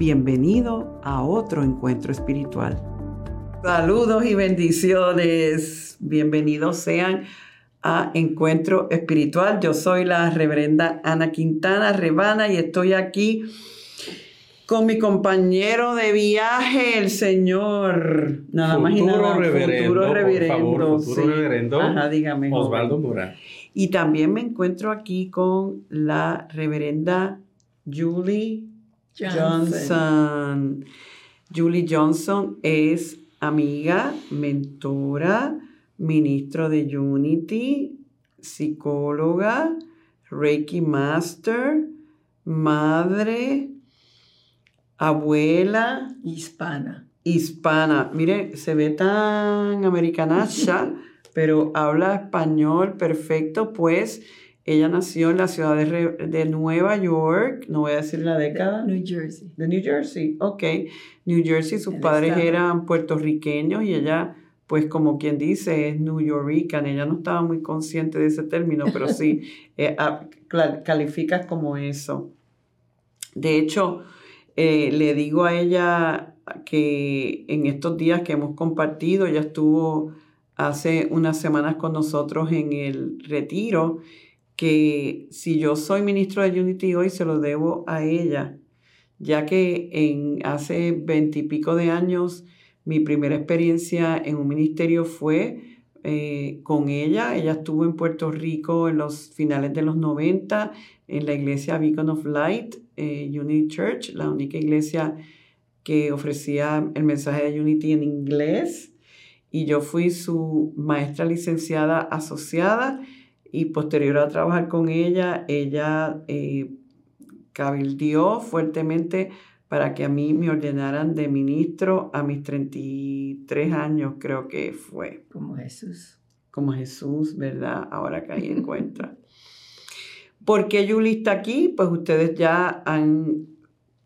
Bienvenido a otro encuentro espiritual. Saludos y bendiciones. Bienvenidos sean a Encuentro Espiritual. Yo soy la reverenda Ana Quintana Rebana y estoy aquí con mi compañero de viaje, el señor, nada más y nada, reverendo, futuro reverendo, futuro reverendo Ajá, dígame, Osvaldo Mura. Y también me encuentro aquí con la reverenda Julie Johnson. Julie Johnson es amiga, mentora, ministro de Unity, psicóloga, Reiki Master, madre, abuela. Hispana. Hispana. Mire, se ve tan americanacha, pero habla español perfecto, pues ella nació en la ciudad de, Nueva York, no voy a decir la década. New Jersey. De New Jersey, ok. New Jersey, sus padres eran puertorriqueños y ella, pues como quien dice, es New Yorker. Ella no estaba muy consciente de ese término, pero sí, eh, ah, calificas como eso. De hecho, eh, le digo a ella que en estos días que hemos compartido, ella estuvo hace unas semanas con nosotros en el retiro que si yo soy ministro de Unity hoy se lo debo a ella, ya que en hace veintipico de años mi primera experiencia en un ministerio fue eh, con ella. Ella estuvo en Puerto Rico en los finales de los 90 en la iglesia Beacon of Light, eh, Unity Church, la única iglesia que ofrecía el mensaje de Unity en inglés. Y yo fui su maestra licenciada asociada y posterior a trabajar con ella, ella eh, cabildió fuertemente para que a mí me ordenaran de ministro a mis 33 años, creo que fue. Como Jesús. Como Jesús, ¿verdad? Ahora que ahí encuentra. ¿Por qué Julie está aquí? Pues ustedes ya han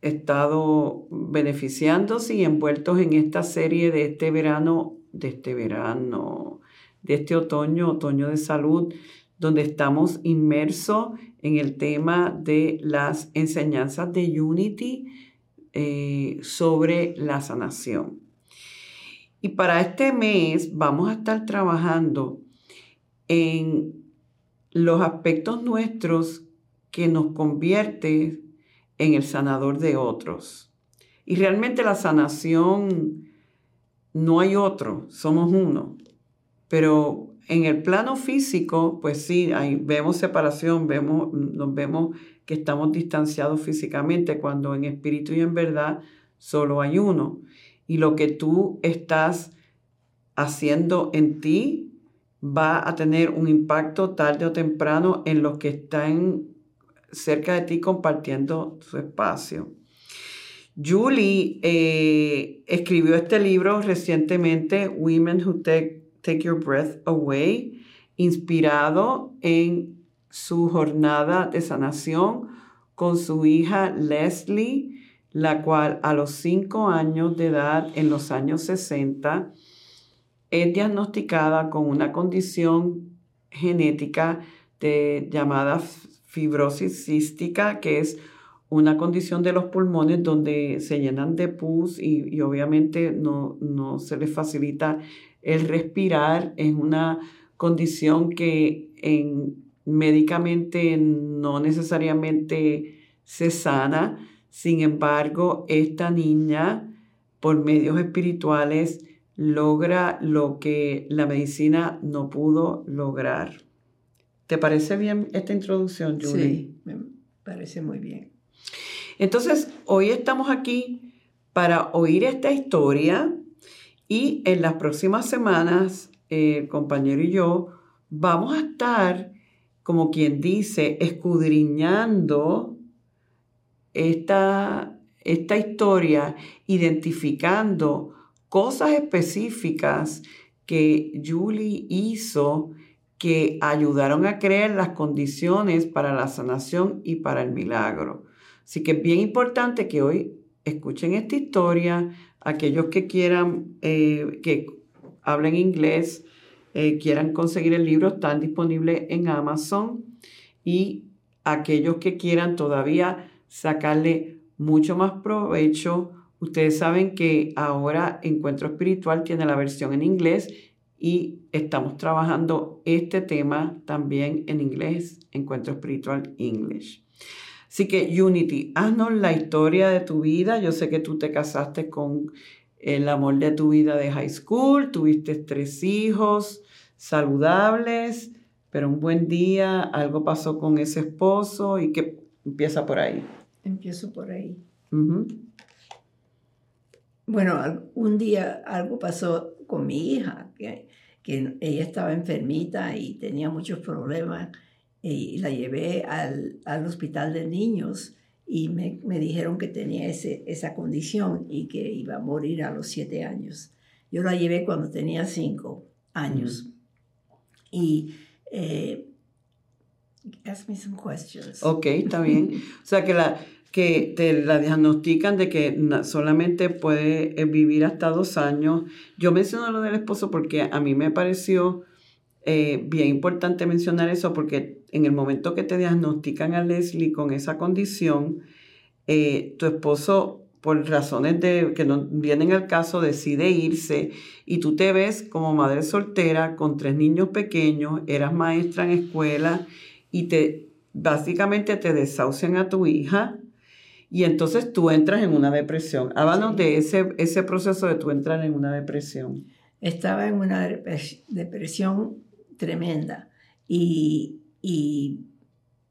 estado beneficiándose y envueltos en esta serie de este verano, de este verano, de este otoño, otoño de salud, donde estamos inmersos en el tema de las enseñanzas de Unity eh, sobre la sanación. Y para este mes vamos a estar trabajando en los aspectos nuestros que nos convierte en el sanador de otros. Y realmente la sanación no hay otro, somos uno. Pero en el plano físico, pues sí, vemos separación, vemos, nos vemos que estamos distanciados físicamente, cuando en espíritu y en verdad solo hay uno. Y lo que tú estás haciendo en ti va a tener un impacto tarde o temprano en los que están cerca de ti compartiendo su espacio. Julie eh, escribió este libro recientemente, Women Who Take Take Your Breath Away, inspirado en su jornada de sanación con su hija Leslie, la cual a los cinco años de edad, en los años 60, es diagnosticada con una condición genética de, llamada fibrosis cística, que es una condición de los pulmones donde se llenan de pus y, obviamente no, no, se les facilita el respirar es una condición que en, médicamente no necesariamente se sana. Sin embargo, esta niña, por medios espirituales, logra lo que la medicina no pudo lograr. ¿Te parece bien esta introducción, Julie? Sí, me parece muy bien. Entonces, hoy estamos aquí para oír esta historia y en las próximas semanas, el compañero y yo vamos a estar, como quien dice, escudriñando esta, esta historia identificando cosas específicas que Julie hizo que ayudaron a crear las condiciones para la sanación y para el milagro. Así que es bien importante que hoy escuchen esta historia, aquellos que quieran, eh, que hablen inglés, eh, quieran conseguir el libro, están disponibles en Amazon y aquellos que quieran todavía sacarle mucho más provecho, ustedes saben que ahora Encuentro Espiritual tiene la versión en inglés y estamos trabajando este tema también en inglés, Encuentro Espiritual English. Así que Unity, haznos la historia de tu vida. Yo sé que tú te casaste con el amor de tu vida de high school, tuviste tres hijos saludables, pero un buen día algo pasó con ese esposo y que empieza por ahí. Empiezo por ahí. Bueno, un día algo pasó con mi hija, que, que ella estaba enfermita y tenía muchos problemas y la llevé al, al hospital de niños y me, me, dijeron que tenía ese, esa condición y que iba a morir a los siete años. Yo la llevé cuando tenía cinco años. Y eh, ask me some questions. Ok, está bien. o sea que la que te la diagnostican de que solamente puede eh, vivir hasta dos años. Yo menciono lo del esposo porque a mí me pareció eh, bien importante mencionar eso porque en el momento que te diagnostican a Leslie con esa condición, eh, tu esposo, por razones de, que no vienen al caso, decide irse y tú te ves como madre soltera con tres niños pequeños, eras maestra en escuela y te básicamente te desahucian a tu hija y entonces tú entras en una depresión. Háblanos de ese, ese proceso de tú entrar en una depresión. Estaba en una depresión tremenda. Y,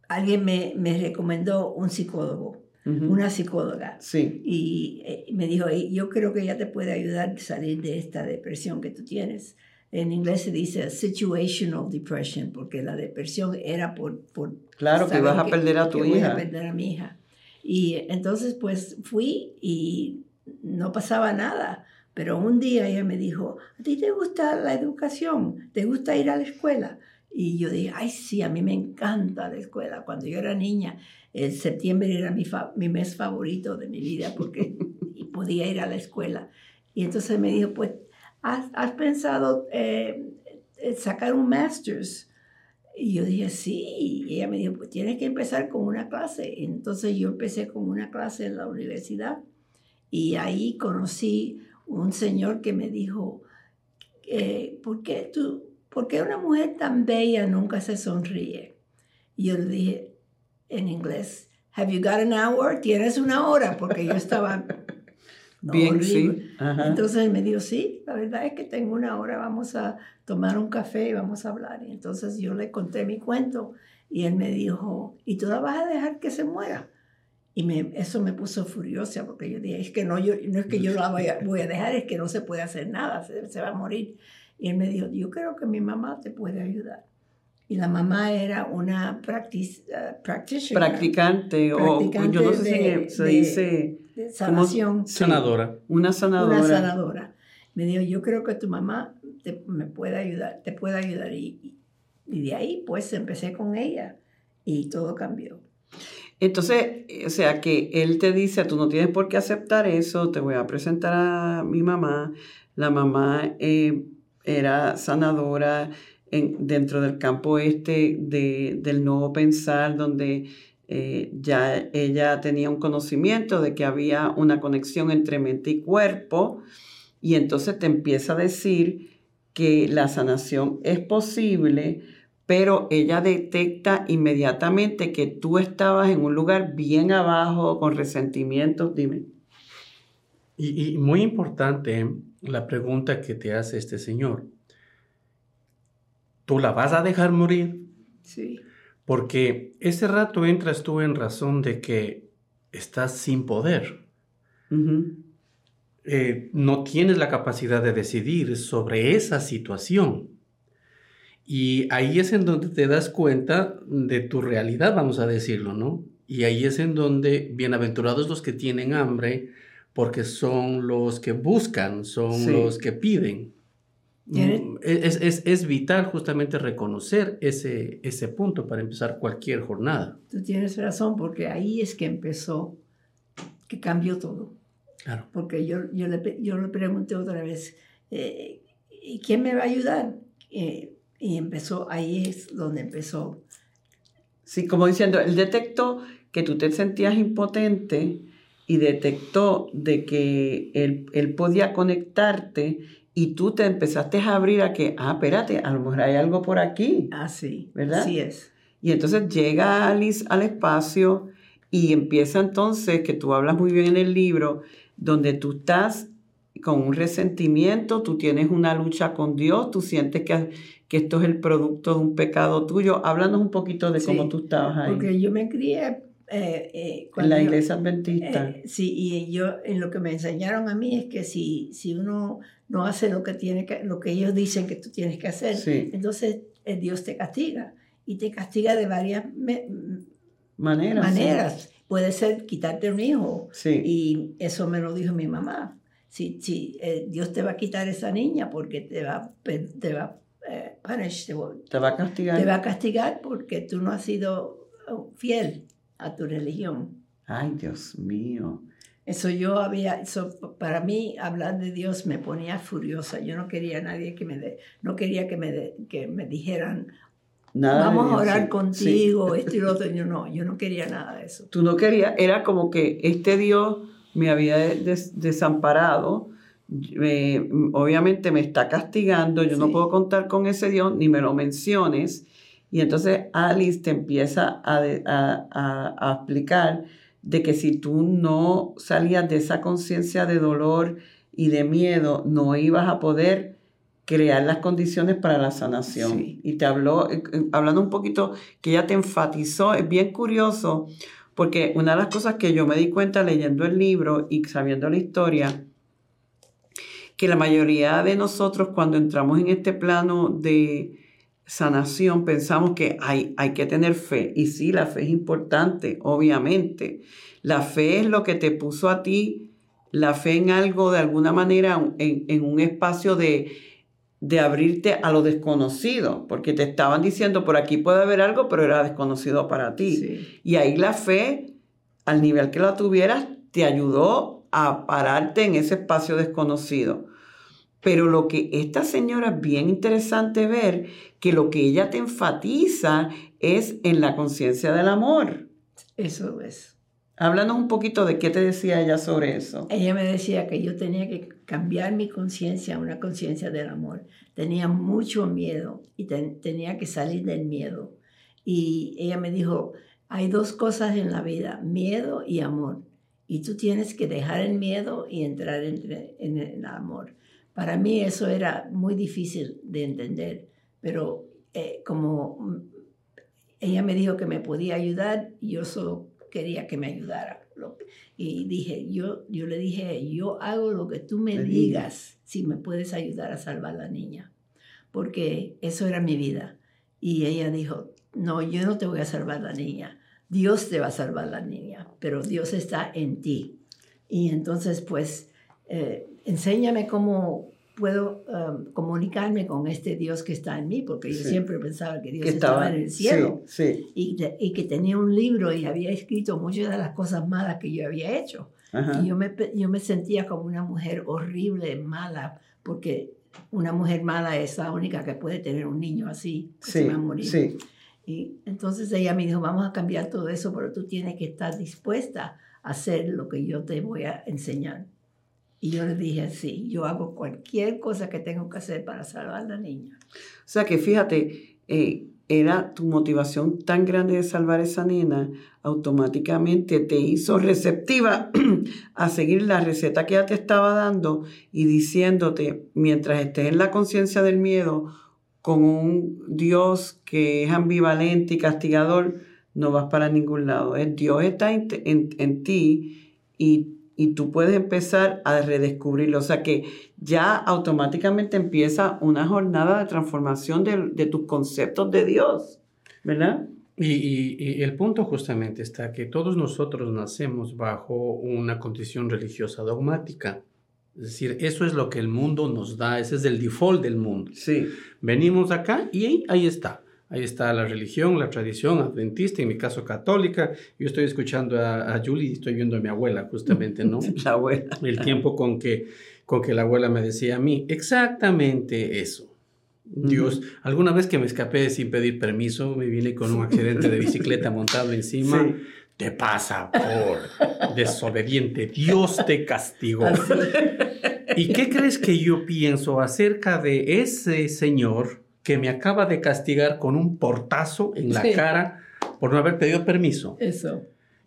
alguien me, recomendó un psicólogo, una psicóloga. Sí. Y eh, me dijo, yo creo que ella te puede ayudar a salir de esta depresión que tú tienes. En inglés se dice situational depression, porque la depresión era por... por claro, que vas a perder a tu hija. a perder a mi hija. Y entonces pues fui y no pasaba nada. Pero un día ella me dijo, ¿a ti te gusta la educación? ¿Te gusta ir a la escuela? Y yo dije, ay, sí, a mí me encanta la escuela. Cuando yo era niña, el septiembre era mi, mi mes favorito de mi vida porque podía ir a la escuela. Y entonces me dijo, pues, ¿has, has pensado eh, sacar un master's? Y yo dije, sí. Y ella me dijo, pues tienes que empezar con una clase. Entonces yo empecé con una clase en la universidad. Y ahí conocí un señor que me dijo, eh, ¿por, qué tú, ¿por qué una mujer tan bella nunca se sonríe? Y yo le dije en inglés, Have you got an hour? ¿Tienes una hora? Porque yo estaba... Bien, sí. Entonces me dijo, sí, la verdad es que tengo una hora, vamos a tomar un café y vamos a hablar. Y entonces yo le conté mi cuento y él me dijo, ¿y tú la vas a dejar que se muera? Y me, eso me puso furiosa porque yo dije, es que no, yo, no es que yo la voy a, voy a dejar, es que no se puede hacer nada, se, se, va a morir. Y él me dijo, yo creo que mi mamá te puede ayudar. Y la mamá era una practic, uh, Practicante, o yo no sé si se dice... sanación. Sanadora. Una sanadora. Una sanadora. Me dijo, yo creo que tu mamá te, me puede ayudar, te puede ayudar. Y, y de ahí pues empecé con ella y todo cambió. Entonces, o sea, que él te dice, tú no tienes por qué aceptar eso, te voy a presentar a mi mamá. La mamá eh, era sanadora en, dentro del campo este de, del nuevo pensar, donde eh, ya ella tenía un conocimiento de que había una conexión entre mente y cuerpo, y entonces te empieza a decir que la sanación es posible pero ella detecta inmediatamente que tú estabas en un lugar bien abajo, con resentimientos, dime. Y, muy importante la pregunta que te hace este señor. ¿Tú la vas a dejar morir? Sí. Porque ese rato entras tú en razón de que estás sin poder. Eh, no tienes la capacidad de decidir sobre esa situación. Y ahí es en donde te das cuenta de tu realidad, vamos a decirlo, ¿no? Y ahí es en donde bienaventurados los que tienen hambre, porque son los que buscan, son los que piden. Mm, es, es, es, vital justamente reconocer ese, ese punto para empezar cualquier jornada. Tú tienes razón, porque ahí es que empezó, que cambió todo. Claro. Porque yo, yo, le, yo le pregunté otra vez, eh, ¿y quién me va a ayudar? Eh, y empezó, ahí es donde empezó. Sí, como diciendo, él detectó que tú te sentías impotente y detectó de que él, él podía conectarte y tú te empezaste a abrir a que, ah, espérate, a lo mejor hay algo por aquí. Ah, sí. ¿Verdad? Así es. Y entonces llega Alice al espacio y empieza entonces, que tú hablas muy bien en el libro, donde tú estás con un resentimiento, tú tienes una lucha con Dios, tú sientes que, que esto es el producto de un pecado tuyo. Háblanos un poquito de cómo tú estabas ahí. Porque yo me crié eh, eh, en la iglesia adventista. Eh, sí, y yo en lo que me enseñaron a mí es que si, si uno no hace lo que, tiene que, lo que ellos dicen que tú tienes que hacer, entonces Dios te castiga. Y te castiga de varias maneras. maneras. Puede ser quitarte un hijo. Y eso me lo dijo mi mamá. Si, si Dios te va a quitar esa niña porque te va, te va, punish, te va a castigar. Te va a castigar porque tú no has sido oh, fiel a tu religión. Ay, Dios mío. Eso yo había, eso para mí hablar de Dios me ponía furiosa. Yo no quería a nadie que me, de, no quería que me, que me dijeran, nada vamos a orar contigo, esto y lo otro. Yo no, yo no quería nada de eso. Tú no querías, era como que este Dios me había desamparado, obviamente me está castigando, yo no puedo contar con ese Dios, ni me lo menciones. Y entonces Alice te empieza a, a, explicar de que si tú no salías de esa conciencia de dolor y de miedo, no ibas a poder crear las condiciones para la sanación. Y te habló, eh, eh, hablando un poquito, que ella te enfatizó, es bien curioso, porque una de las cosas que yo me di cuenta leyendo el libro y sabiendo la historia, que la mayoría de nosotros cuando entramos en este plano de, sanación pensamos que hay, hay que tener fe. Y sí, la fe es importante, obviamente. La fe es lo que te puso a ti, la fe en algo de alguna manera, en, un espacio de, de abrirte a lo desconocido, porque te estaban diciendo, por aquí puede haber algo, pero era desconocido para ti. Y ahí la fe, al nivel que la tuvieras, te ayudó a pararte en ese espacio desconocido. Pero lo que esta señora es bien interesante ver, que lo que ella te enfatiza es en la conciencia del amor. Eso es. Háblanos un poquito de qué te decía ella sobre eso. Ella me decía que yo tenía que cambiar mi conciencia a una conciencia del amor. Tenía mucho miedo y tenía que salir del miedo. Y ella me dijo, hay dos cosas en la vida, miedo y amor. Y tú tienes que dejar el miedo y entrar en el amor. Para mí eso era muy difícil de entender, pero eh, como ella me dijo que me podía ayudar, yo solo quería que me ayudara. Y dije, yo, yo le dije, yo hago lo que tú me digas si me puedes ayudar a salvar a la niña, porque eso era mi vida. Y ella dijo, no, yo no te voy a salvar la niña, Dios te va a salvar la niña, pero Dios está en ti. Y entonces, pues, eh, enséñame cómo puedo um, comunicarme con este Dios que está en mí, porque yo siempre pensaba que Dios estaba, en el cielo Y, y, que tenía un libro y había escrito muchas de las cosas malas que yo había hecho. Y yo me, yo me sentía como una mujer horrible, mala, porque una mujer mala es la única que puede tener un niño así, que se va a morir. Y entonces ella me dijo, vamos a cambiar todo eso, pero tú tienes que estar dispuesta a hacer lo que yo te voy a enseñar. Y yo le dije, sí, yo hago cualquier cosa que tengo que hacer para salvar a la niña. O sea que fíjate, eh, era tu motivación tan grande de salvar a esa nena, automáticamente te hizo receptiva a seguir la receta que ella te estaba dando y diciéndote, mientras estés en la conciencia del miedo, con un Dios que es ambivalente y castigador, no vas para ningún lado. El Dios está en, en ti y y tú puedes empezar a redescubrirlo. O sea que ya automáticamente empieza una jornada de transformación de, tus conceptos de Dios, ¿verdad? Y, el punto justamente está que todos nosotros nacemos bajo una condición religiosa dogmática. Es decir, eso es lo que el mundo nos da, ese es el default del mundo. Sí. Venimos acá y ahí, ahí está. Ahí está la religión, la tradición adventista, en mi caso católica. Yo estoy escuchando a, a Julie y estoy viendo a mi abuela, justamente, ¿no? la abuela. El tiempo con que, con que la abuela me decía a mí, exactamente eso. Dios, alguna vez que me escapé sin pedir permiso, me vine con un accidente de bicicleta montado encima. Te pasa por desobediente. Dios te castigó. ¿Y qué crees que yo pienso acerca de ese señor que me acaba de castigar con un portazo en la cara por no haber pedido permiso? Eso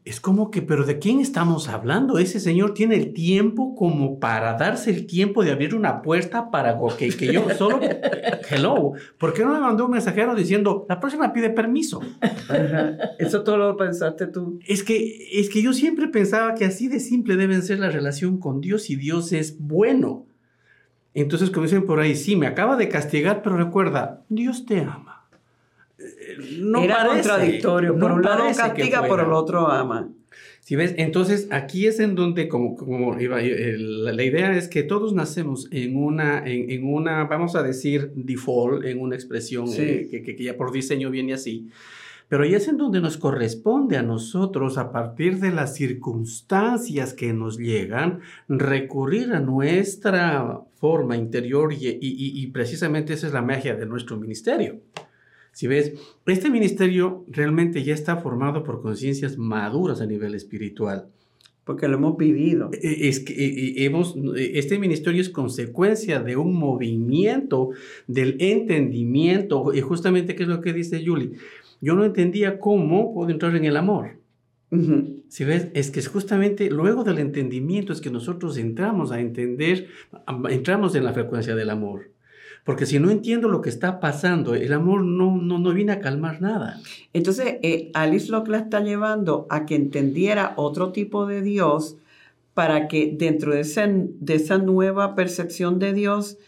es como que, pero ¿de quién estamos hablando? Ese señor tiene el tiempo como para darse el tiempo de abrir una puerta para que, que yo solo, hello, ¿por qué no me mandó un mensajero diciendo, la próxima pide permiso? Eso todo lo pensaste tú. Es que, es que yo siempre pensaba que así de simple deben ser la relación con Dios y Dios es bueno. Entonces, como dicen por ahí, sí, me acaba de castigar, pero recuerda, Dios te ama no Era contradictorio. Por un lado castiga, por el otro ama. Si ves, entonces aquí es en donde, como, como iba, la, idea es que todos nacemos en una, en, una, vamos a decir, default, en una expresión eh, que, que, ya por diseño viene así. Pero ahí es en donde nos corresponde a nosotros, a partir de las circunstancias que nos llegan, recurrir a nuestra forma interior y, y, y precisamente esa es la magia de nuestro ministerio. Si ves, este ministerio realmente ya está formado por conciencias maduras a nivel espiritual. Porque lo hemos vivido. E, e, es que e, hemos, este ministerio es consecuencia de un movimiento del entendimiento. Y justamente, ¿qué es lo que dice Julie? Yo no entendía cómo puedo entrar en el amor. Si ves, es que es justamente luego del entendimiento es que nosotros entramos a entender, entramos en la frecuencia del amor. Porque si no entiendo lo que está pasando, el amor no, no, no viene a calmar nada. Entonces, eh, Alice lo que la está llevando a que entendiera otro tipo de Dios para que dentro de, de esa nueva percepción de Dios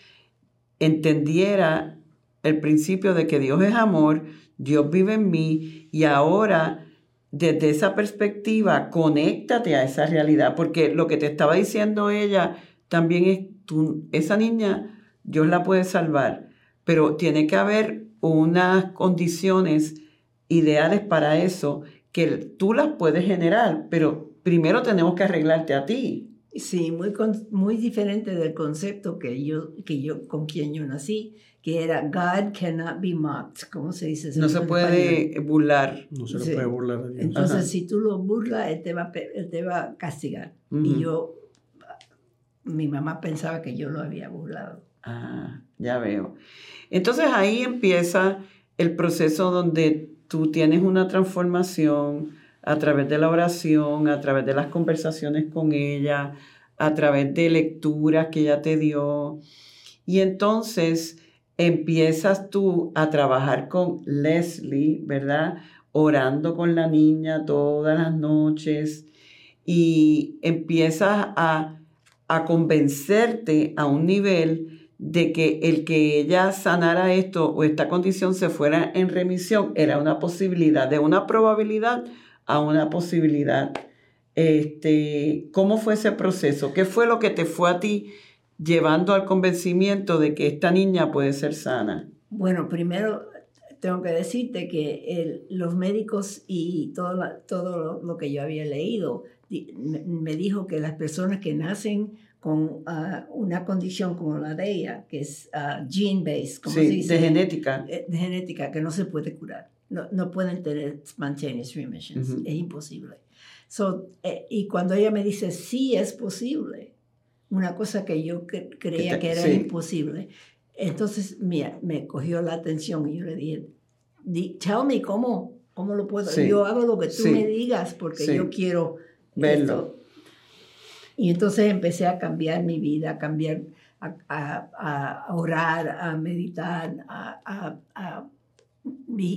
entendiera el principio de que Dios es amor, Dios vive en mí y ahora desde esa perspectiva conéctate a esa realidad, porque lo que te estaba diciendo ella también es, tú, esa niña Dios la puede salvar, pero tiene que haber unas condiciones ideales para eso que tú las puedes generar, pero primero tenemos que arreglarte a ti. Sí, muy, muy diferente del concepto que yo, que yo, con quien yo nací, que era God cannot be mocked, ¿cómo se dice? No se puede burlar. No se puede burlar a Dios. Entonces, si tú lo burlas, él te va, él te va a castigar. Y yo, mi mamá pensaba que yo lo había burlado. Ah, ya veo. Entonces ahí empieza el proceso donde tú tienes una transformación a través de la oración, a través de las conversaciones con ella, a través de lecturas que ella te dio. Y entonces empiezas tú a trabajar con Leslie, ¿verdad? Orando con la niña todas las noches y empiezas a, a convencerte a un nivel de que el que ella sanara esto o esta condición se fuera en remisión era una posibilidad, de una probabilidad a una posibilidad. Este, ¿Cómo fue ese proceso? ¿Qué fue lo que te fue a ti llevando al convencimiento de que esta niña puede ser sana? Bueno, primero tengo que decirte que los médicos y todo, todo lo, que yo había leído me dijo que las personas que nacen con ah, una condición como la de ella, que es uh, gene-based, como se dice. De genética. Eh, de, genética, que no se puede curar. No, no pueden tener spontaneous remissions. Es imposible. So, eh, y cuando ella me dice, sí es posible, una cosa que yo creía que era imposible, entonces mira, me cogió la atención y yo le dije, tell me cómo, cómo lo puedo. Yo hago lo que tú me digas porque yo quiero verlo. Y entonces empecé a cambiar mi vida, a cambiar, a, orar, a meditar, a,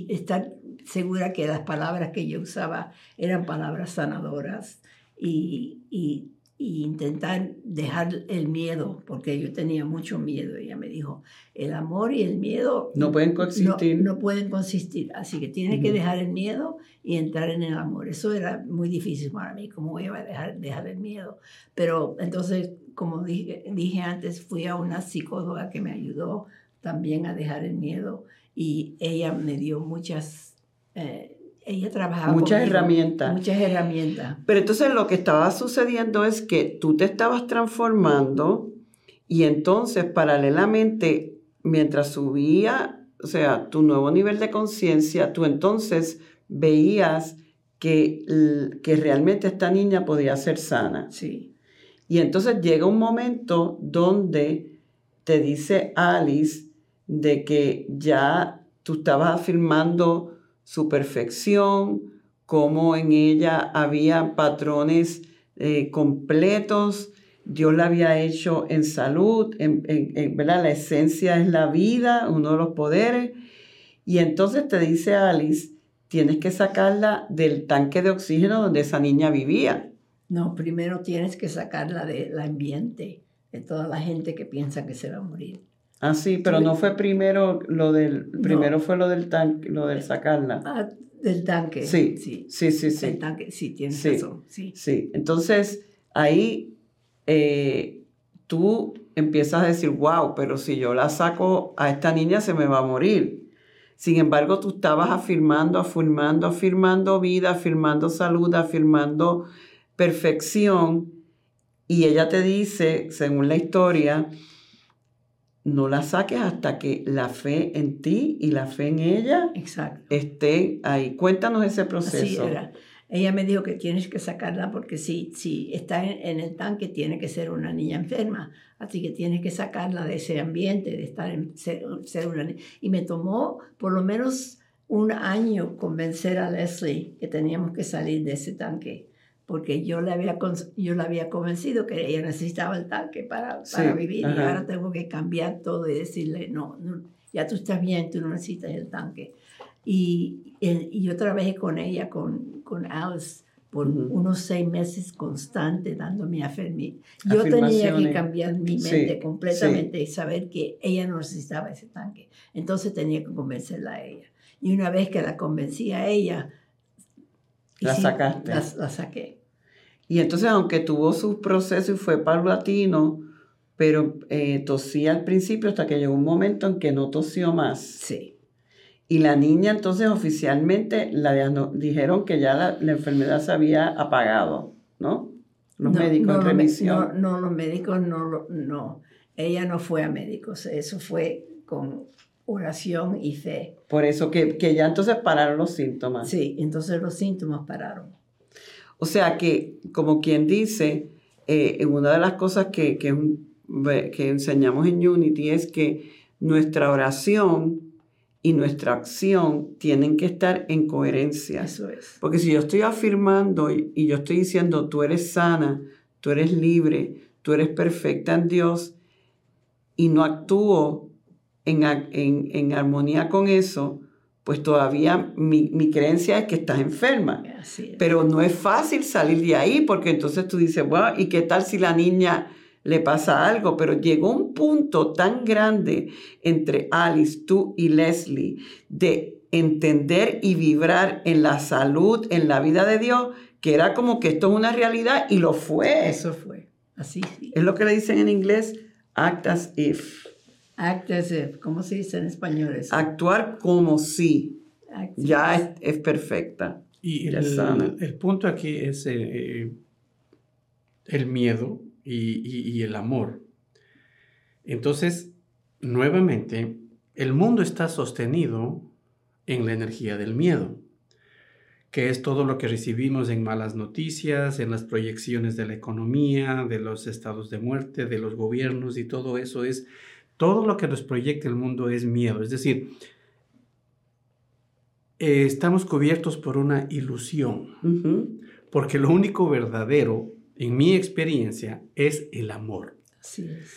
estar segura que las palabras que yo usaba eran palabras sanadoras y, intentar dejar el miedo, porque yo tenía mucho miedo. Ella me dijo, el amor y el miedo no pueden consistir. No, pueden consistir, así que tienes que dejar el miedo y entrar en el amor. Eso era muy difícil para mí, cómo iba a dejar, dejar el miedo. Pero entonces, como dije, dije antes, fui a una psicóloga que me ayudó también a dejar el miedo y ella me dio muchas... Eh, ella trabajaba muchas herramientas. Muchas herramientas. Pero entonces lo que estaba sucediendo es que tú te estabas transformando y entonces paralelamente, mientras subía, o sea, tu nuevo nivel de conciencia, tú entonces veías que, que realmente esta niña podía ser sana. Sí. Y entonces llega un momento donde te dice Alice de que ya tú estabas afirmando su perfección, cómo en ella había patrones eh, completos, Dios la había hecho en salud, en, ¿verdad? la esencia es la vida, uno de los poderes. Y entonces te dice Alice, tienes que sacarla del tanque de oxígeno donde esa niña vivía. No, primero tienes que sacarla del ambiente, de toda la gente que piensa que se va a morir. Ah, sí, pero no fue primero lo del, primero fue lo del tanque, lo del sacarla. Ah, del tanque. Sí, sí, sí, sí. sí. tanque, sí, tienes razón, sí. Sí, entonces ahí eh, tú empiezas a decir, wow, pero si yo la saco a esta niña se me va a morir. Sin embargo, tú estabas afirmando, afirmando, afirmando vida, afirmando salud, afirmando perfección. Y ella te dice, según la historia, no la saques hasta que la fe en ti y la fe en ella Exacto. esté ahí. Cuéntanos ese proceso. era. Ella me dijo que tienes que sacarla porque si, si está en, el tanque tiene que ser una niña enferma. Así que tienes que sacarla de ese ambiente, de estar en, ser, ser una niña. Y me tomó por lo menos un año convencer a Leslie que teníamos que salir de ese tanque porque yo le había, yo la había convencido que ella necesitaba el tanque para, para vivir y ahora tengo que cambiar todo y decirle, no, ya tú estás bien, tú no necesitas el tanque. Y, y yo trabajé con ella, con, con Alice, por unos seis meses constantes dándome afirmi. Yo tenía que cambiar mi mente completamente y saber que ella no necesitaba ese tanque. Entonces tenía que convencerla a ella. Y una vez que la convencí a ella, la sacaste. La, saqué. Y entonces, aunque tuvo su proceso y fue paulatino, pero eh, tosía al principio hasta que llegó un momento en que no tosió más. Sí. Y la niña entonces oficialmente la dijeron que ya la, enfermedad se había apagado, ¿no? Los médicos en remisión. No, no, los médicos no, no. Ella no fue a médicos, eso fue con oración y fe. Por eso que, ya entonces pararon los síntomas. Sí, entonces los síntomas pararon. O sea que, como quien dice, eh, una de las cosas que, que, enseñamos en Unity es que nuestra oración y nuestra acción tienen que estar en coherencia. Eso es. Porque si yo estoy afirmando y, y yo estoy diciendo, tú eres sana, tú eres libre, tú eres perfecta en Dios, y no actúo en, armonía con eso, pues todavía mi, creencia es que estás enferma. Pero no es fácil salir de ahí porque entonces tú dices, bueno, ¿y qué tal si la niña le pasa algo? Pero llegó un punto tan grande entre Alice, tú y Leslie de entender y vibrar en la salud, en la vida de Dios, que era como que esto es una realidad y lo fue. Eso fue. Así. Es lo que le dicen en inglés, act as if. Act as if. ¿Cómo se dice en español eso? Actuar como si. ya es, perfecta. Y el, punto aquí es eh, el miedo y, el amor. Entonces, nuevamente, el mundo está sostenido en la energía del miedo, que es todo lo que recibimos en malas noticias, en las proyecciones de la economía, de los estados de muerte, de los gobiernos y todo eso es todo lo que nos proyecta el mundo es miedo. Es decir, eh, estamos cubiertos por una ilusión. Porque lo único verdadero, en mi experiencia, es el amor.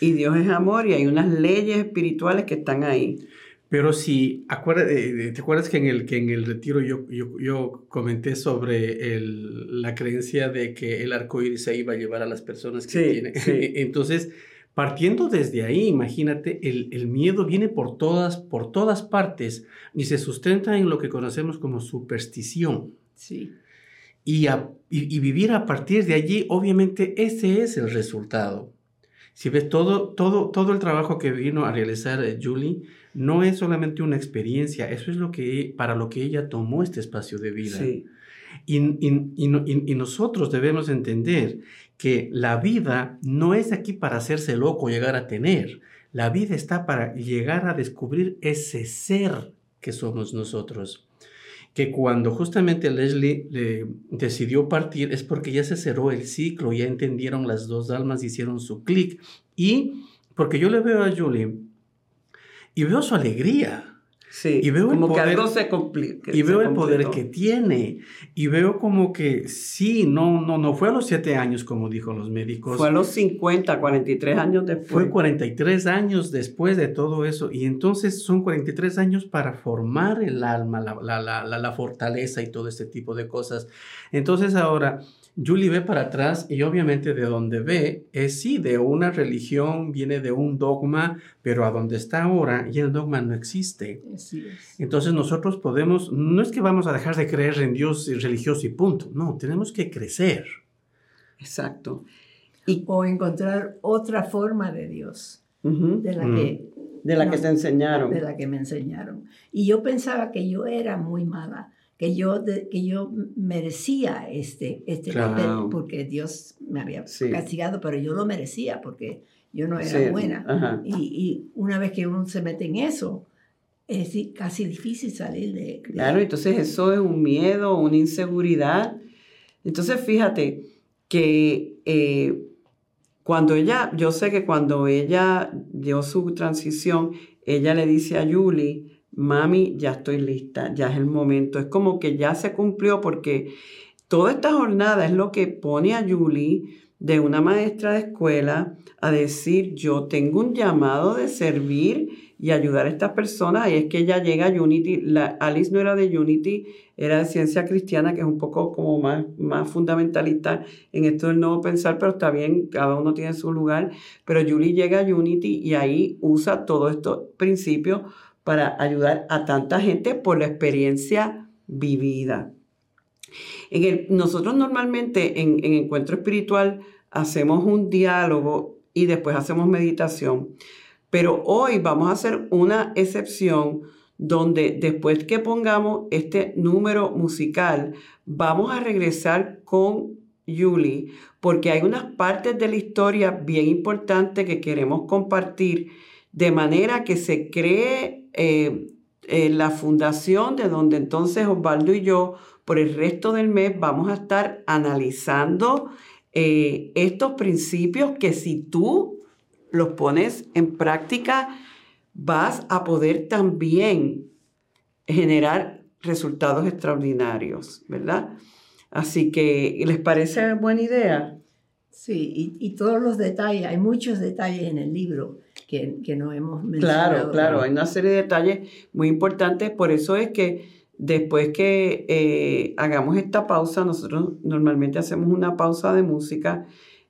Y Dios es amor y hay unas leyes espirituales que están ahí. Pero si, eh, ¿te acuerdas que en el, que en el retiro yo, yo, yo comenté sobre el, la creencia de que el arco iris se iba a llevar a las personas que tienen? Entonces, partiendo desde ahí, imagínate, el, el, miedo viene por todas, por todas partes y se sustenta en lo que conocemos como superstición. Sí. Y, y, y vivir a partir de allí, obviamente, ese es el resultado. Si ves todo, todo, todo el trabajo que vino a realizar eh, Julie, no es solamente una experiencia, eso es lo que, para lo que ella tomó este espacio de vida. Sí. Y, nosotros debemos entender que la vida no es aquí para hacerse loco, llegar a tener. La vida está para llegar a descubrir ese ser que somos nosotros. Que cuando justamente Leslie decidió partir es porque ya se cerró el ciclo, ya entendieron las dos almas, hicieron su clic. Y porque yo le veo a Julie y veo su alegría. Sí, y veo como el poder, que algo se complica. Y veo el poder que tiene. Y veo como que sí, no, no, no fue a los siete años, como dijo los médicos. Fue a los 50, 43 años después. Fue 43 años después de todo eso. Y entonces son 43 años para formar el alma, la, la, la, la fortaleza y todo este tipo de cosas. Entonces ahora Julie ve para atrás y obviamente de donde ve es sí, de una religión, viene de un dogma, pero a donde está ahora y el dogma no existe. Entonces nosotros podemos, no es que vamos a dejar de creer en Dios religioso y punto, no, tenemos que crecer. Exacto. Y, o encontrar otra forma de Dios, de la que... De la que te enseñaron. De la que me enseñaron. Y yo pensaba que yo era muy mala que yo, que yo merecía este, este papel porque Dios me había castigado, pero yo lo merecía porque yo no era buena. Y, y, una vez que uno se mete en eso, es casi difícil salir de, Claro, entonces eso es un miedo, una inseguridad. Entonces fíjate que eh, cuando ella, yo sé que cuando ella dio su transición, ella le dice a Julie, mami, ya estoy lista, ya es el momento. Es como que ya se cumplió porque toda esta jornada es lo que pone a Julie de una maestra de escuela a decir, yo tengo un llamado de servir y ayudar a estas personas. Y es que ella llega a Unity, la, Alice no era de Unity, era de ciencia cristiana, que es un poco como más, más fundamentalista en esto del nuevo pensar, pero está bien, cada uno tiene su lugar. Pero Julie llega a Unity y ahí usa todos estos principios para ayudar a tanta gente por la experiencia vivida. Nosotros normalmente en, en encuentro espiritual hacemos un diálogo y después hacemos meditación, pero hoy vamos a hacer una excepción donde después que pongamos este número musical, vamos a regresar con Yuli, porque hay unas partes de la historia bien importantes que queremos compartir, de manera que se cree eh, eh, la fundación de donde entonces Osvaldo y yo por el resto del mes vamos a estar analizando eh, estos principios que si tú los pones en práctica vas a poder también generar resultados extraordinarios, ¿verdad? Así que, ¿les parece buena idea? Sí, y, y todos los detalles, hay muchos detalles en el libro que, que no hemos mencionado. Claro, claro, hay una serie de detalles muy importantes, por eso es que después que eh, hagamos esta pausa, nosotros normalmente hacemos una pausa de música,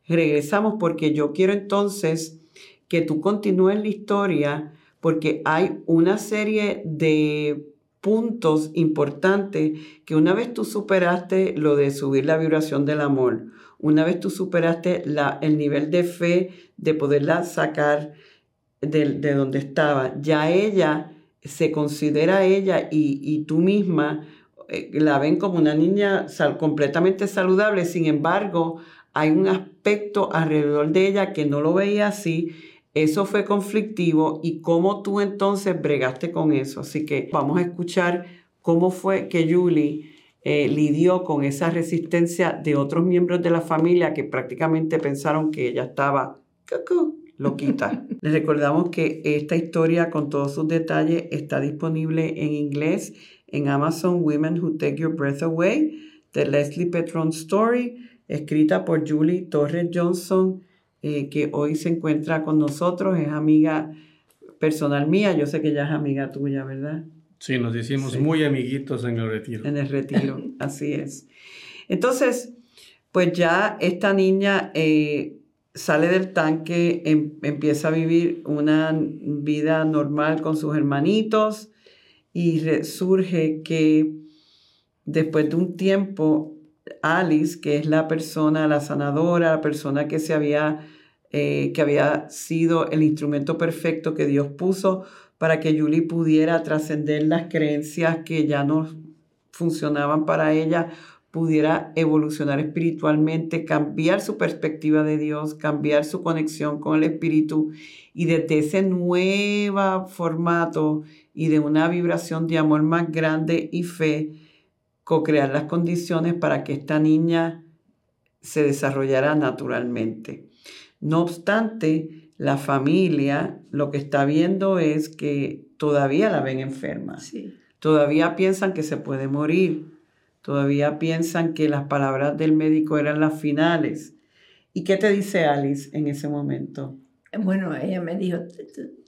regresamos porque yo quiero entonces que tú continúes la historia porque hay una serie de puntos importantes que una vez tú superaste lo de subir la vibración del amor, una vez tú superaste la, el nivel de fe de poderla sacar de, donde estaba. Ya ella se considera ella y, tú misma eh, la ven como una niña completamente saludable, sin embargo, hay un aspecto alrededor de ella que no lo veía así. Eso fue conflictivo y cómo tú entonces bregaste con eso. Así que vamos a escuchar cómo fue que Julie eh, lidió con esa resistencia de otros miembros de la familia que prácticamente pensaron que ella estaba lo quita. Les recordamos que esta historia con todos sus detalles está disponible en inglés en Amazon Women Who Take Your Breath Away, de Leslie Petron Story, escrita por Julie Torres Johnson, eh, que hoy se encuentra con nosotros, es amiga personal mía, yo sé que ella es amiga tuya, ¿verdad? Sí, nos hicimos muy amiguitos en el retiro. En el retiro, así es. Entonces, pues ya esta niña eh, sale del tanque, em, empieza a vivir una vida normal con sus hermanitos y surge que después de un tiempo, Alice, que es la persona, la sanadora, la persona que se había, eh, que había sido el instrumento perfecto que Dios puso para que Julie pudiera trascender las creencias que ya no funcionaban para ella, pudiera evolucionar espiritualmente, cambiar su perspectiva de Dios, cambiar su conexión con el Espíritu y desde ese nuevo formato y de una vibración de amor más grande y fe, co-crear las condiciones para que esta niña se desarrollara naturalmente. No obstante, la familia lo que está viendo es que todavía la ven enferma. Todavía piensan que se puede morir Todavía piensan que las palabras del médico eran las finales. ¿Y qué te dice Alice en ese momento? Bueno, ella me dijo,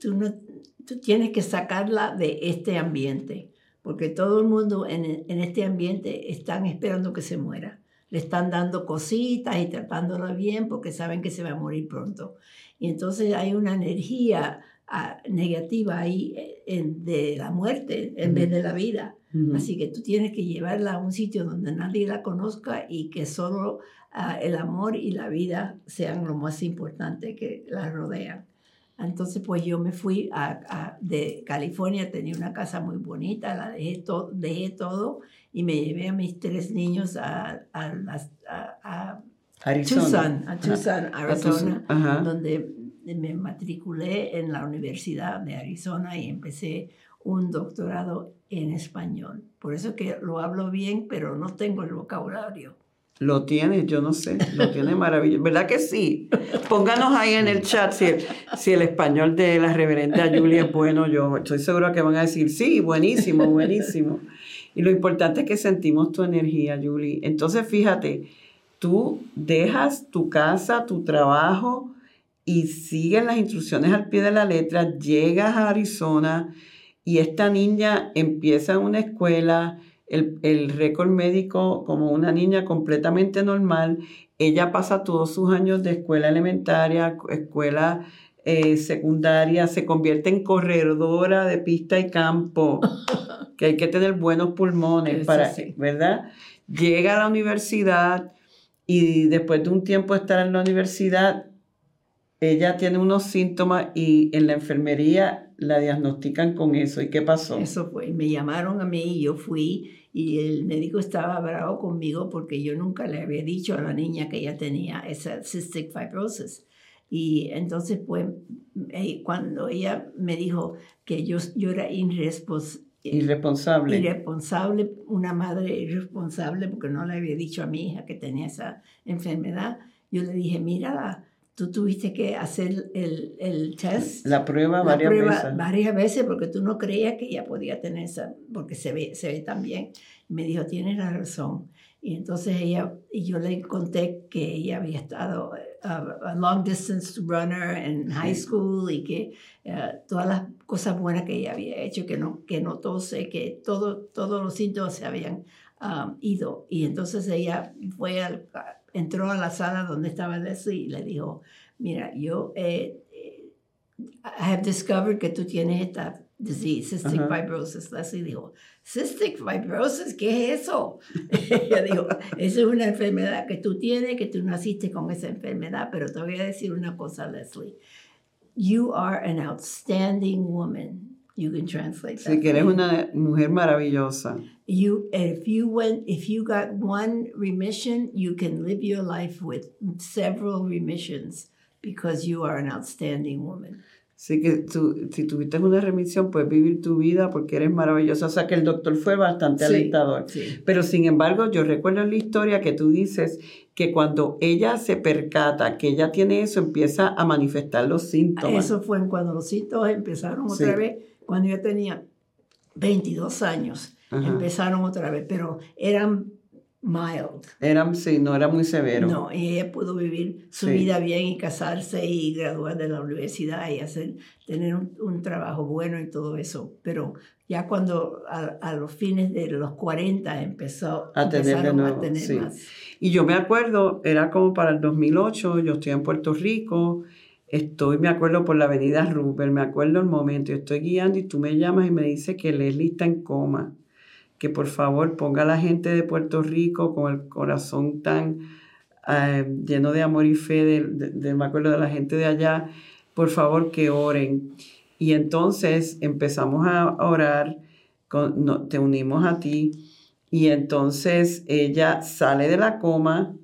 tú, tienes que sacarla de este ambiente, porque todo el mundo en, en, este ambiente están esperando que se muera. Le están dando cositas y tratándola bien porque saben que se va a morir pronto. Y entonces hay una energía ah, negativa ahí eh, de la muerte en vez de la vida. Así que tú tienes que llevarla a un sitio donde nadie la conozca y que solo ah, el amor y la vida sean lo más importante que la rodean. Entonces, pues yo me fui a, de California, tenía una casa muy bonita, la dejé, dejé todo y me llevé a mis tres niños a, a, Tucson, a Tucson, Arizona, donde me matriculé en la Universidad de Arizona y empecé un doctorado en español. Por eso que lo hablo bien, pero no tengo el vocabulario. Lo tiene, yo no sé, lo tiene maravilloso. ¿Verdad que sí? Pónganos ahí en el chat si el, si el español de la reverenda Julia es bueno. Yo estoy segura que van a decir, sí, buenísimo, buenísimo. Y lo importante es que sentimos tu energía, Julie. Entonces, fíjate, tú dejas tu casa, tu trabajo y sigues las instrucciones al pie de la letra, llegas a Arizona, y esta niña empieza en una escuela, el, récord médico como una niña completamente normal, ella pasa todos sus años de escuela elementaria, escuela eh, secundaria, se convierte en corredora de pista y campo, que hay que tener buenos pulmones para, ¿verdad? Llega a la universidad y después de un tiempo de estar en la universidad, ella tiene unos síntomas y en la enfermería la diagnostican con eso. ¿Y qué pasó? Eso fue. Me llamaron a mí y yo fui y el médico estaba bravo conmigo porque yo nunca le había dicho a la niña que ella tenía esa cystic fibrosis. Y entonces, pues, eh, cuando ella me dijo que yo, yo era irresponsable. Irresponsable, una madre irresponsable porque no le había dicho a mi hija que tenía esa enfermedad. Yo le dije, mira, tú tuviste que hacer el, el test. La prueba varias veces. Varias veces porque tú no creías que ella podía tener esa, porque se ve, se ve tan bien. Me dijo, tienes la razón. Y entonces ella, y yo le conté que ella había estado a, long distance runner en high school y que eh, todas las cosas buenas que ella había hecho, que no, que no tose, que todo, todos los síntomas se habían um, ido. Y entonces ella fue al, entró a la sala donde estaba Leslie y le dijo, mira, yo eh, I have discovered que tú tienes esta disease, cystic fibrosis. Leslie dijo, cystic fibrosis, ¿qué es eso? Ella dijo, eso es una enfermedad que tú tienes, que tú naciste con esa enfermedad, pero te voy a decir una cosa, Leslie. You are an outstanding woman. You can translate that. Sí, que eres una mujer maravillosa. You, if you went, if you got one remission, you can live your life with several remissions because you are an outstanding woman. Sí, que tú, si tuviste una remisión, puedes vivir tu vida porque eres maravillosa. O sea, que el doctor fue bastante alentador. Sí. Pero sin embargo, yo recuerdo en la historia que tú dices que cuando ella se percata que ella tiene eso, empieza a manifestar los síntomas. Eso fue cuando los síntomas empezaron otra vez cuando yo tenía 22 años, empezaron otra vez, pero eran mild. Era, sí, no era muy severo. No, y ella pudo vivir su vida bien y casarse y graduar de la universidad y hacer, tener un, trabajo bueno y todo eso. Pero ya cuando a, los fines de los 40 empezó a tener, de nuevo, a tener más. Y yo me acuerdo, era como para el 2008, yo estoy en Puerto Rico, estoy, me acuerdo por la avenida Rupert, me acuerdo el momento, yo estoy guiando y tú me llamas y me dices que Leslie está en coma que por favor ponga a la gente de Puerto Rico con el corazón tan eh, lleno de amor y fe, de, me acuerdo de la gente de allá, por favor que oren. Y entonces empezamos a orar, con, te unimos a ti, y entonces ella sale de la coma,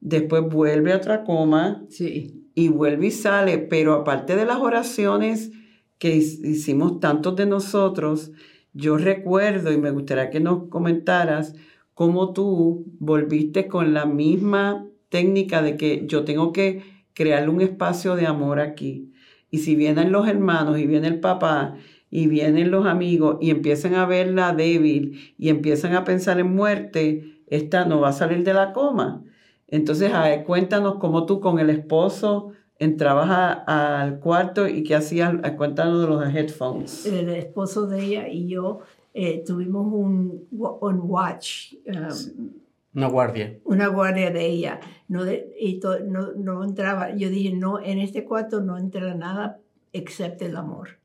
después vuelve a otra coma, sí. y vuelve y sale, pero aparte de las oraciones que hicimos tantos de nosotros, yo recuerdo y me gustaría que nos comentaras cómo tú volviste con la misma técnica de que yo tengo que crearle un espacio de amor aquí. Y si vienen los hermanos y viene el papá y vienen los amigos y empiezan a verla débil y empiezan a pensar en muerte, esta no va a salir de la coma. Entonces, cuéntanos cómo tú con el esposo entrabas al cuarto y qué hacías, cuéntanos de los headphones. El esposo de ella y yo eh, tuvimos un, un watch. Um, una guardia. Una guardia de ella. No, de, y no, no, entraba. Yo dije, no, en este cuarto no entra nada excepto el amor.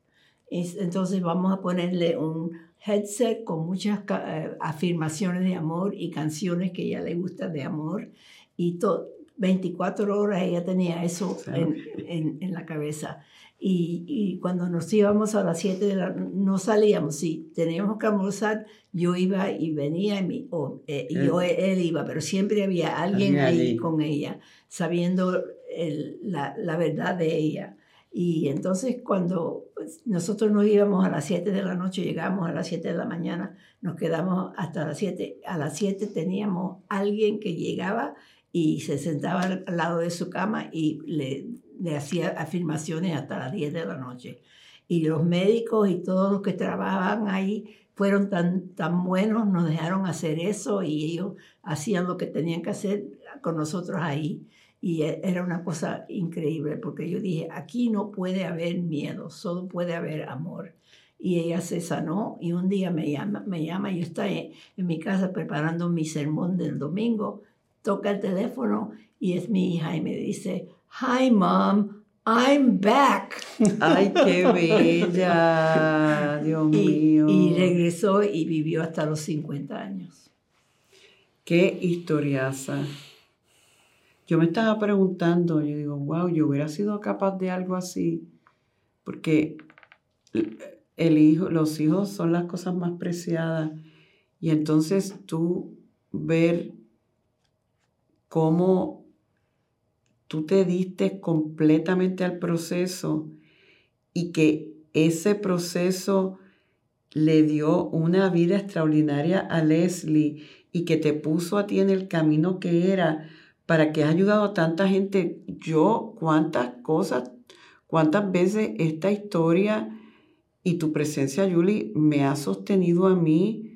entonces vamos a ponerle un headset con muchas eh, afirmaciones de amor y canciones que a ella le gusta de amor. Y todo 24 horas ella tenía eso en, en, la cabeza. Y, y, cuando nos íbamos a las 7 de la no salíamos, sí, teníamos que almorzar, yo iba y venía, y mi, o, eh, yo, él iba, pero siempre había alguien ahí con ella, sabiendo el, la, la, verdad de ella. Y entonces cuando pues, nosotros nos íbamos a las 7 de la noche, llegamos a las 7 de la mañana, nos quedamos hasta las 7. A las 7 teníamos alguien que llegaba y se sentaba al lado de su cama y le, le hacía afirmaciones hasta las 10 de la noche. Y los médicos y todos los que trabajaban ahí fueron tan, tan buenos, nos dejaron hacer eso y ellos hacían lo que tenían que hacer con nosotros ahí. Y e, era una cosa increíble porque yo dije, aquí no puede haber miedo, solo puede haber amor. Y ella se sanó y un día me llama, me llama yo estaba en mi casa preparando mi sermón del domingo toca el teléfono y es mi hija y me dice, Hi mom, I'm back. Ay, qué bella, Dios mío. Y regresó y vivió hasta los 50 años. Qué historiaza. Yo me estaba preguntando, yo digo, wow, yo hubiera sido capaz de algo así, porque el hijo, los hijos son las cosas más preciadas. Y entonces tú ver cómo tú te diste completamente al proceso y que ese proceso le dio una vida extraordinaria a Leslie y que te puso a ti en el camino que era para que has ayudado a tanta gente. Yo, cuántas cosas, cuántas veces esta historia y tu presencia, Julie, me ha sostenido a mí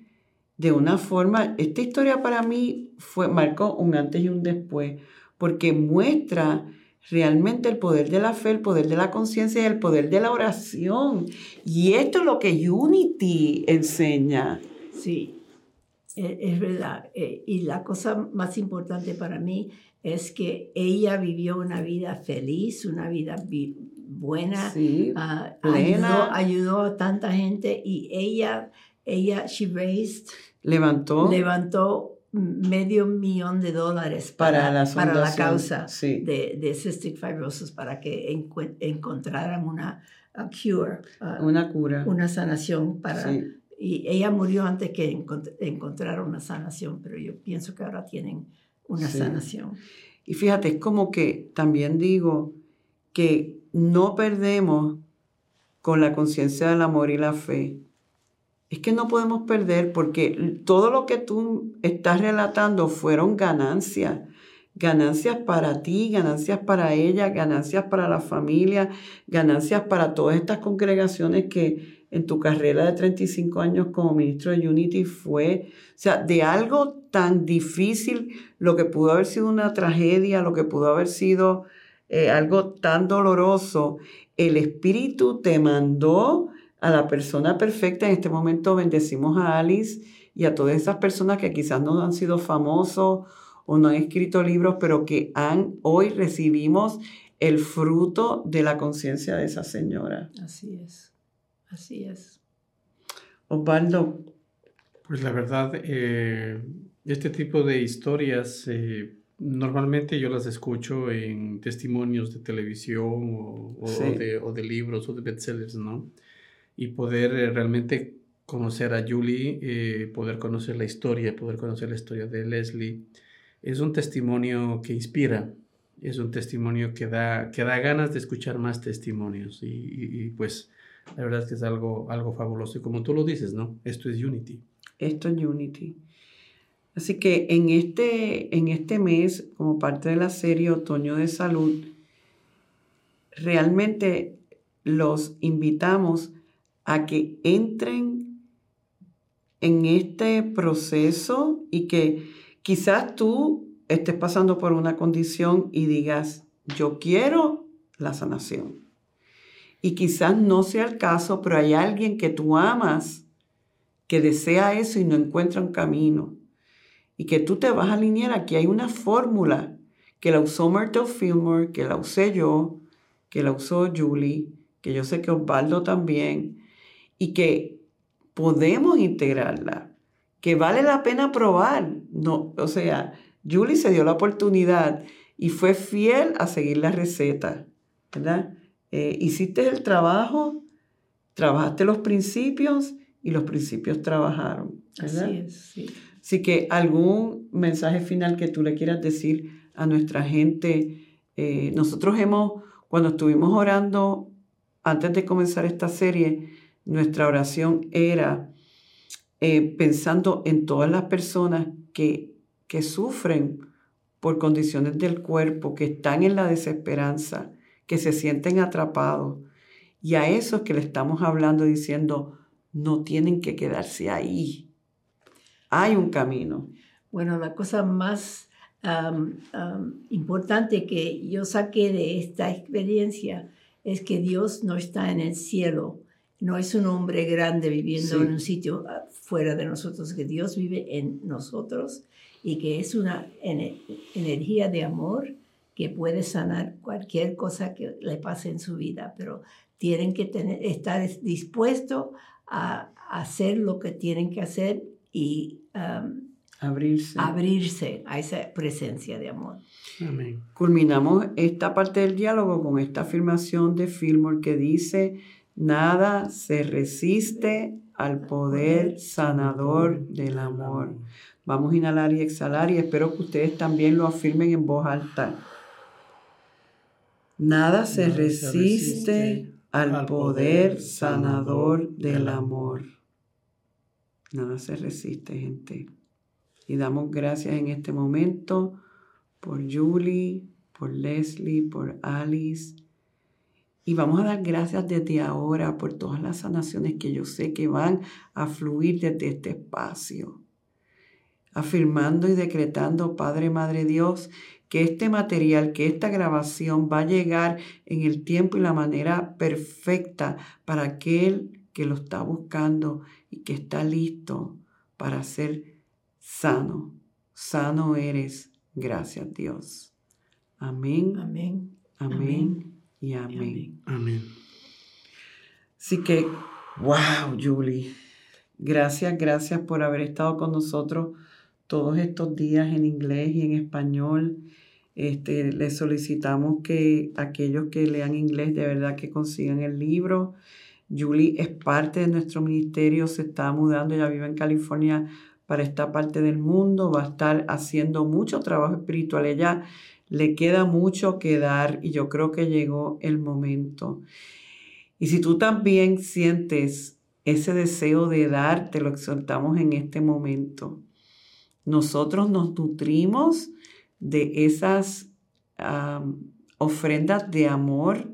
de una forma, esta historia para mí fue, marcó un antes y un después, porque muestra realmente el poder de la fe, el poder de la conciencia y el poder de la oración. Y esto es lo que Unity enseña. Sí, e, es verdad. E, y la cosa más importante para mí es que ella vivió una vida feliz, una vida buena, ah, ayudó, ayudó, a tanta gente y ella ella, she raised, levantó, levantó medio millón de dólares para, la, para la causa de, de, cystic fibrosis, para que encontraran una cure. Uh, una cura. Una sanación para... Y ella murió antes que encontrar una sanación, pero yo pienso que ahora tienen una sanación. Y fíjate, es como que también digo que no perdemos con la conciencia del amor y la fe es que no podemos perder porque todo lo que tú estás relatando fueron ganancias. Ganancias para ti, ganancias para ella, ganancias para la familia, ganancias para todas estas congregaciones que en tu carrera de 35 años como ministro de Unity fue, o sea, de algo tan difícil, lo que pudo haber sido una tragedia, lo que pudo haber sido eh, algo tan doloroso, el Espíritu te mandó a la persona perfecta. En este momento bendecimos a Alice y a todas esas personas que quizás no han sido famosos o no han escrito libros, pero que han, hoy recibimos el fruto de la conciencia de esa señora. Así es, así es. Osvaldo. Pues la verdad, eh, este tipo de historias eh, normalmente yo las escucho en testimonios de televisión o, de, o de, libros o de bestsellers, ¿no? Y poder eh, realmente conocer a Julie, poder conocer la historia, poder conocer la historia de Leslie, es un testimonio que inspira, es un testimonio que da, que da ganas de escuchar más testimonios y, pues la verdad es que es algo, algo fabuloso y como tú lo dices, ¿no? Esto es Unity. Esto es Unity. Así que en este, en este mes, como parte de la serie Otoño de Salud, realmente los invitamos a que entren en este proceso y que quizás tú estés pasando por una condición y digas, yo quiero la sanación. Y quizás no sea el caso, pero hay alguien que tú amas que desea eso y no encuentra un camino. Y que tú te vas a alinear. Aquí hay una fórmula que la usó Myrtle Fillmore, que la usé yo, que la usó Julie, que yo sé que Osvaldo también, y que podemos integrarla, que vale la pena probar. No, o sea, Julie se dio la oportunidad y fue fiel a seguir la receta, ¿verdad? Eh, hiciste el trabajo, trabajaste los principios y los principios trabajaron. ¿verdad? Así es, sí. Así que algún mensaje final que tú le quieras decir a nuestra gente. Eh, nosotros hemos, cuando estuvimos orando antes de comenzar esta serie, nuestra oración era eh, pensando en todas las personas que que sufren por condiciones del cuerpo, que están en la desesperanza, que se sienten atrapados. Y a esos que le estamos hablando diciendo, no tienen que quedarse ahí. Hay un camino. Bueno, la cosa más importante que yo saqué de esta experiencia es que Dios no está en el cielo, no es un hombre grande viviendo en un sitio ah, fuera de nosotros, que Dios vive en nosotros y que es una energía de amor que puede sanar cualquier cosa que le pase en su vida, pero tienen que tener, estar dispuestos a hacer lo que tienen que hacer y abrirse. abrirse a esa presencia de amor. Amén. Culminamos esta parte del diálogo con esta afirmación de Fillmore que dice, nada se resiste al poder sanador del amor. Vamos a inhalar y exhalar y espero que ustedes también lo afirmen en voz alta. Nada se, resiste, al poder sanador del amor. Nada se resiste, gente. Y damos gracias en este momento por Julie, por Leslie, por Alice. Y vamos a dar gracias desde ahora por todas las sanaciones que yo sé que van a fluir desde este espacio afirmando y decretando, Padre, Madre Dios, que este material, que esta grabación va a llegar en el tiempo y la manera perfecta para aquel que lo está buscando y que está listo para ser sano. Sano eres. Gracias Dios. Amén. Amén. Amén. Y amén. Amén. Así que, wow, Julie. Gracias, gracias por haber estado con nosotros todos estos días en inglés y en español. Este, les solicitamos que aquellos que lean inglés de verdad que consigan el libro. Julie es parte de nuestro ministerio, se está mudando, ella vive en California para esta parte del mundo, va a estar haciendo mucho trabajo espiritual. Ella le queda mucho que dar y yo creo que llegó el momento. Y si tú también sientes ese deseo de dar, te lo exhortamos en este momento. Nosotros nos nutrimos de esas ofrendas de amor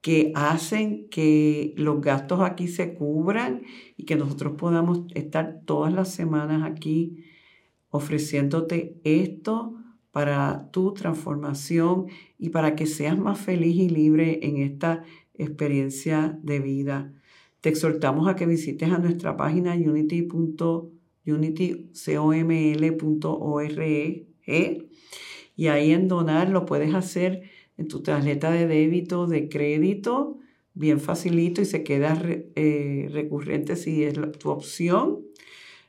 que hacen que los gastos aquí se cubran y que nosotros podamos estar todas las semanas aquí ofreciéndote esto para tu transformación y para que seas más feliz y libre en esta experiencia de vida. Te exhortamos a que visites a nuestra página unity.unitycoml.org y ahí en donar lo puedes hacer en tu tarjeta de débito, de crédito, bien facilito y se queda eh, recurrente si es tu opción.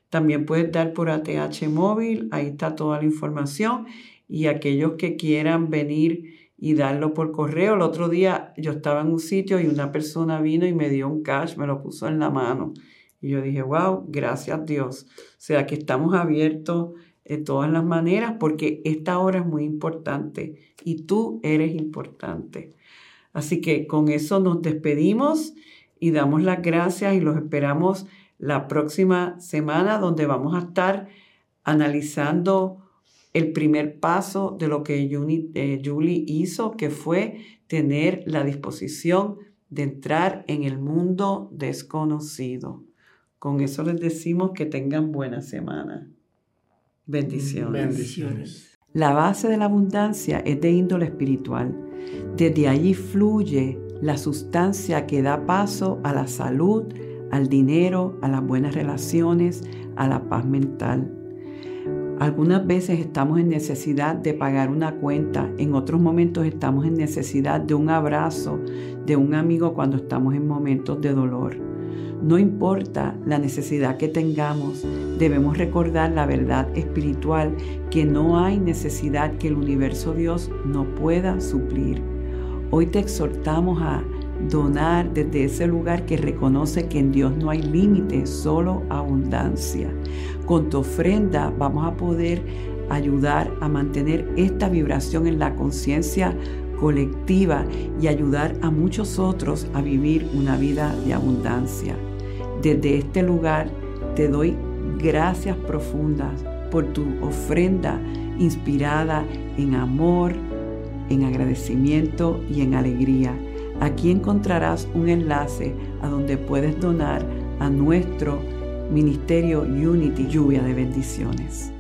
También puedes dar por ATH móvil, ahí está toda la información. Y aquellos que quieran venir y darlo por correo, el otro día yo estaba en un sitio y una persona vino y me dio un cash, me lo puso en la mano. Y yo dije, wow, gracias Dios. O sea que estamos abiertos de todas las maneras porque esta hora es muy importante y tú eres importante. Así que con eso nos despedimos y damos las gracias y los esperamos la próxima semana donde vamos a estar analizando el primer paso de lo que eh, Julie hizo, que fue tener la disposición de entrar en el mundo desconocido. Con eso les decimos que tengan buena semana. Bendiciones. Bendiciones. La base de la abundancia es de índole espiritual. Desde allí fluye la sustancia que da paso a la salud, al dinero, a las buenas relaciones, a la paz mental. Algunas veces estamos en necesidad de pagar una cuenta, en otros momentos estamos en necesidad de un abrazo de un amigo cuando estamos en momentos de dolor. No importa la necesidad que tengamos, debemos recordar la verdad espiritual que no hay necesidad que el universo Dios no pueda suplir. Hoy te exhortamos a donar desde ese lugar que reconoce que en Dios no hay límite, solo abundancia. Con tu ofrenda vamos a poder ayudar a mantener esta vibración en la conciencia colectiva y ayudar a muchos otros a vivir una vida de abundancia. Desde este lugar te doy gracias profundas por tu ofrenda inspirada en amor, en agradecimiento y en alegría. Aquí encontrarás un enlace a donde puedes donar a nuestro Ministerio Unity Lluvia de Bendiciones.